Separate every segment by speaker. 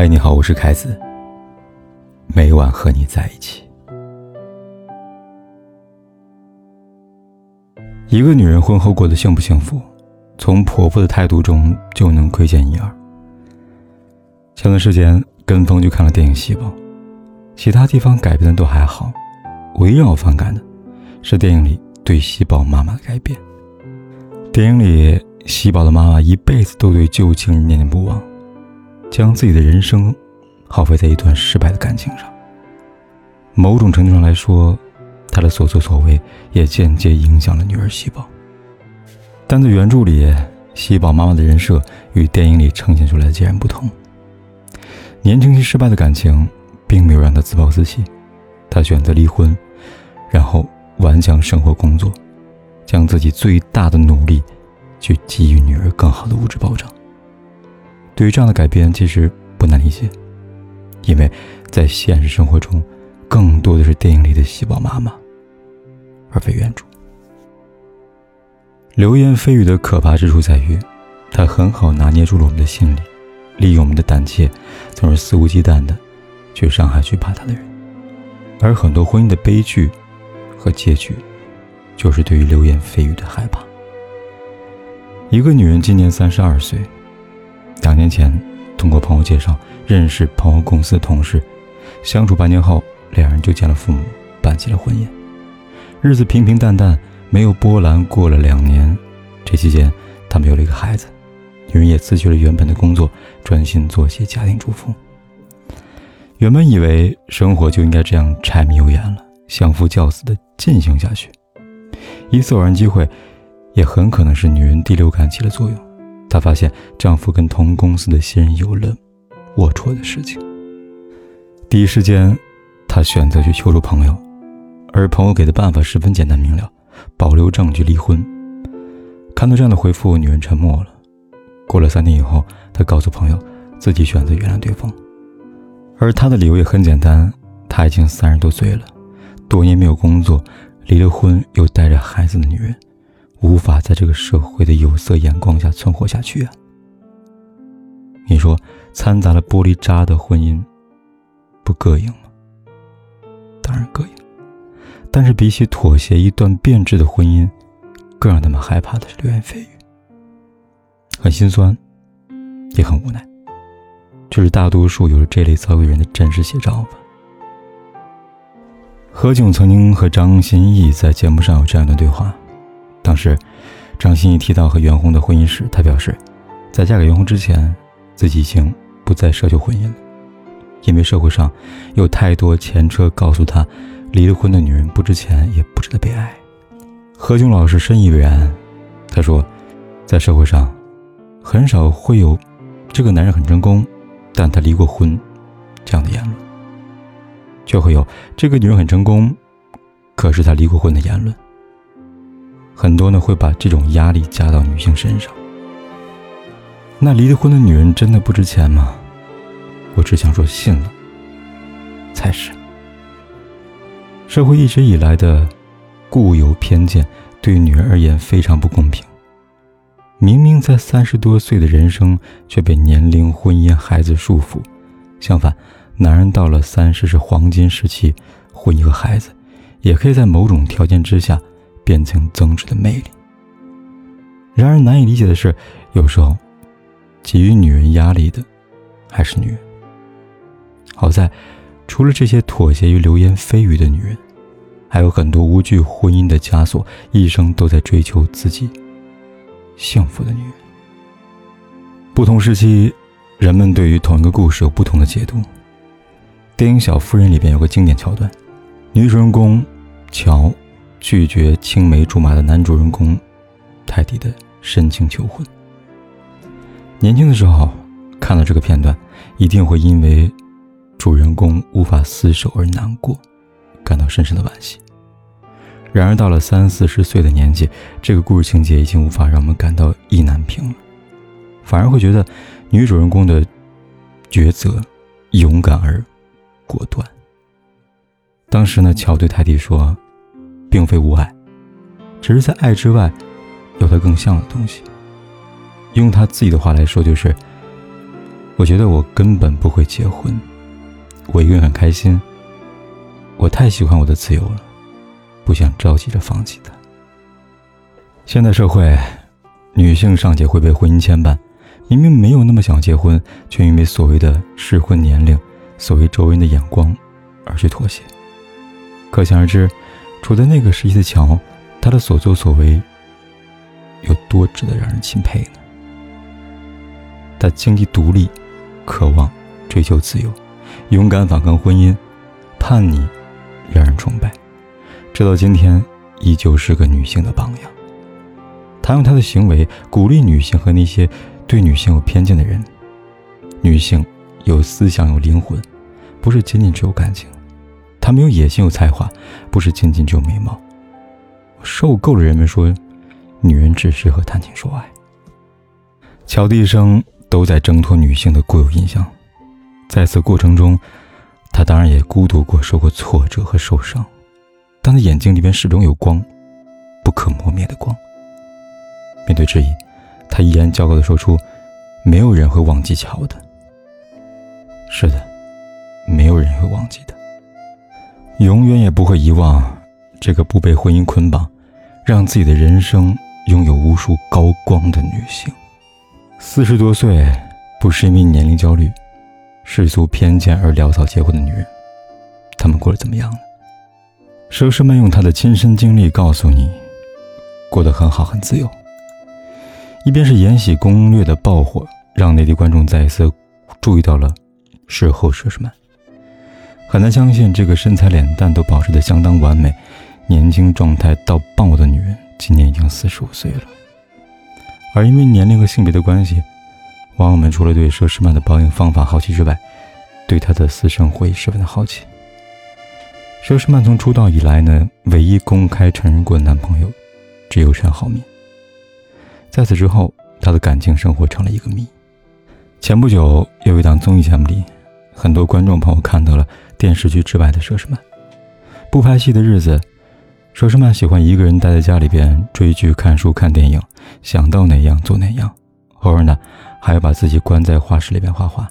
Speaker 1: 嗨，你好，我是凯子。每晚和你在一起。一个女人婚后过得幸不幸福，从婆婆的态度中就能窥见一二。前段时间跟风去看了电影《细胞》，其他地方改编的都还好，唯一让我反感的是电影里对细胞妈妈的改变。电影里，细胞的妈妈一辈子都对旧情人念念不忘。将自己的人生耗费在一段失败的感情上，某种程度上来说，他的所作所为也间接影响了女儿细胞。但在原著里，细胞妈妈的人设与电影里呈现出来的截然不同。年轻期失败的感情并没有让她自暴自弃，她选择离婚，然后顽强生活工作，将自己最大的努力去给予女儿更好的物质保障。对于这样的改编，其实不难理解，因为在现实生活中，更多的是电影里的细胞妈妈，而非原著。流言蜚语的可怕之处在于，它很好拿捏住了我们的心理，利用我们的胆怯，从而肆无忌惮的去伤害惧怕他的人。而很多婚姻的悲剧和结局，就是对于流言蜚语的害怕。一个女人今年三十二岁。两年前，通过朋友介绍认识朋友公司的同事，相处半年后，两人就见了父母，办起了婚宴。日子平平淡淡，没有波澜。过了两年，这期间他们有了一个孩子，女人也辞去了原本的工作，专心做些家庭主妇。原本以为生活就应该这样柴米油盐了，相夫教子的进行下去。一次偶然机会，也很可能是女人第六感起了作用。她发现丈夫跟同公司的新人有了龌龊的事情，第一时间，她选择去求助朋友，而朋友给的办法十分简单明了：保留证据离婚。看到这样的回复，女人沉默了。过了三天以后，她告诉朋友自己选择原谅对方，而她的理由也很简单：她已经三十多岁了，多年没有工作，离了婚又带着孩子的女人。无法在这个社会的有色眼光下存活下去啊！你说掺杂了玻璃渣的婚姻不膈应吗？当然膈应，但是比起妥协一段变质的婚姻，更让他们害怕的是流言蜚语。很心酸，也很无奈，这是大多数有着这类遭遇人的真实写照吧。何炅曾经和张歆艺在节目上有这样一段对话。当时，张歆艺提到和袁弘的婚姻时，她表示，在嫁给袁弘之前，自己已经不再奢求婚姻了，因为社会上有太多前车告诉她，离了婚的女人不值钱，也不值得被爱。何炅老师深以为然，他说，在社会上，很少会有这个男人很成功，但他离过婚这样的言论，却会有这个女人很成功，可是她离过婚的言论。很多呢会把这种压力加到女性身上。那离了婚的女人真的不值钱吗？我只想说，信了才是。社会一直以来的固有偏见，对女人而言非常不公平。明明在三十多岁的人生，却被年龄、婚姻、孩子束缚；相反，男人到了三十是黄金时期，婚姻和孩子也可以在某种条件之下。变成增值的魅力。然而难以理解的是，有时候给予女人压力的还是女人。好在，除了这些妥协于流言蜚语的女人，还有很多无惧婚姻的枷锁，一生都在追求自己幸福的女人。不同时期，人们对于同一个故事有不同的解读。电影《小妇人》里边有个经典桥段，女主人公乔。拒绝青梅竹马的男主人公泰迪的深情求婚。年轻的时候看到这个片段，一定会因为主人公无法厮守而难过，感到深深的惋惜。然而到了三四十岁的年纪，这个故事情节已经无法让我们感到意难平了，反而会觉得女主人公的抉择勇敢而果断。当时呢，乔对泰迪说。并非无爱，只是在爱之外，有他更像的东西。用他自己的话来说，就是我觉得我根本不会结婚，我一个人很开心。我太喜欢我的自由了，不想着急着放弃它。现代社会，女性尚且会被婚姻牵绊，明明没有那么想结婚，却因为所谓的适婚年龄、所谓周围人的眼光而去妥协。可想而知，处在那个时期的乔，她的所作所为有多值得让人钦佩呢？她经济独立，渴望追求自由，勇敢反抗婚姻，叛逆让人崇拜，直到今天依旧是个女性的榜样。她用她的行为鼓励女性和那些对女性有偏见的人。女性有思想，有灵魂，不是仅仅只有感情。她们有野心，有才华，不是仅仅只有美貌。受够了人们说，女人只适合谈情说爱。乔的一生都在挣脱女性的固有印象，在此过程中，她当然也孤独过，受过挫折和受伤，但她眼睛里面始终有光，不可磨灭的光。面对质疑，她依然骄傲地说出：“没有人会忘记乔的。”是的，没有人会忘记的，永远也不会遗忘这个不被婚姻捆绑，让自己的人生拥有无数高光的女性。四十多岁，不是因为年龄焦虑、世俗偏见而潦草结婚的女人，她们过得怎么样呢？佘诗曼用她的亲身经历告诉你，过得很好，很自由。一边是《延禧攻略》的爆火，让内地观众再一次注意到了事后佘诗曼。很难相信，这个身材脸蛋都保持得相当完美、年轻状态到爆的女人，今年已经四十五岁了。而因为年龄和性别的关系，网友们除了对佘诗曼的保养方法好奇之外，对她的私生活也十分的好奇。佘诗曼从出道以来呢，唯一公开承认过的男朋友只有陈浩民。在此之后，她的感情生活成了一个谜。前不久，有一档综艺节目里，很多观众朋友看到了电视剧之外的佘诗曼。不拍戏的日子，佘诗曼喜欢一个人待在家里边追剧、看书、看电影，想到哪样做哪样。偶尔呢，还要把自己关在画室里边画画，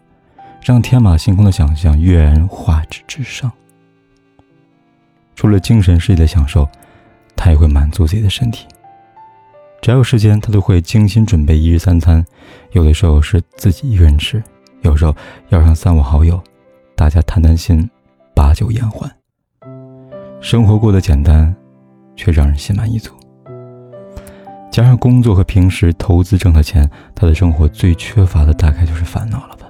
Speaker 1: 让天马行空的想象跃然画纸之上。除了精神世界的享受，她也会满足自己的身体。只要有时间，他都会精心准备一日三餐，有的时候是自己一个人吃，有时候邀上三五好友，大家谈谈心，把酒言欢。生活过得简单，却让人心满意足。加上工作和平时投资挣的钱，他的生活最缺乏的大概就是烦恼了吧？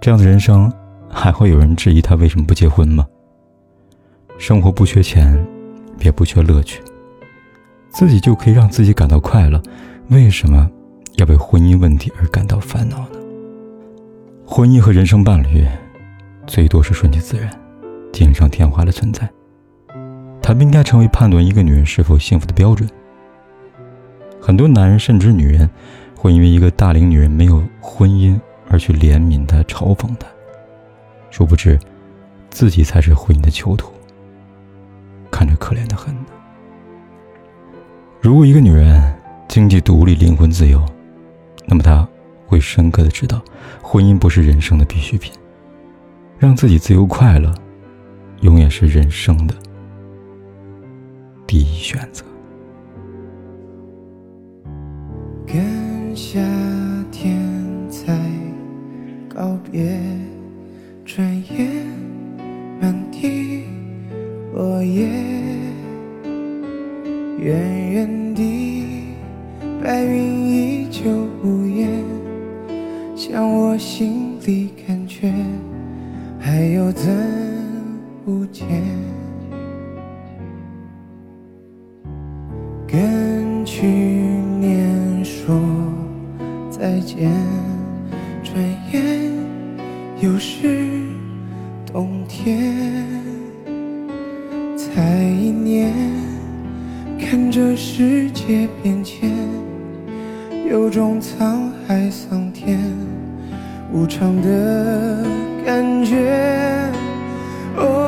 Speaker 1: 这样的人生，还会有人质疑他为什么不结婚吗？生活不缺钱，也不缺乐趣。自己就可以让自己感到快乐，为什么要为婚姻问题而感到烦恼呢？婚姻和人生伴侣，最多是顺其自然、锦上添花的存在，它不应该成为判断一个女人是否幸福的标准。很多男人甚至女人，会因为一个大龄女人没有婚姻而去怜悯她、嘲讽她，殊不知，自己才是婚姻的囚徒，看着可怜的很。如果一个女人经济独立、灵魂自由，那么她会深刻的知道，婚姻不是人生的必需品。让自己自由快乐，永远是人生的第一选择。
Speaker 2: 跟夏天在告别，转眼满地落叶。远远地，白云依旧无言，像我心里感觉，还有怎不见。跟去年说再见，转眼又是冬天，才一年。看着世界变迁，有种沧海桑田无常的感觉。Oh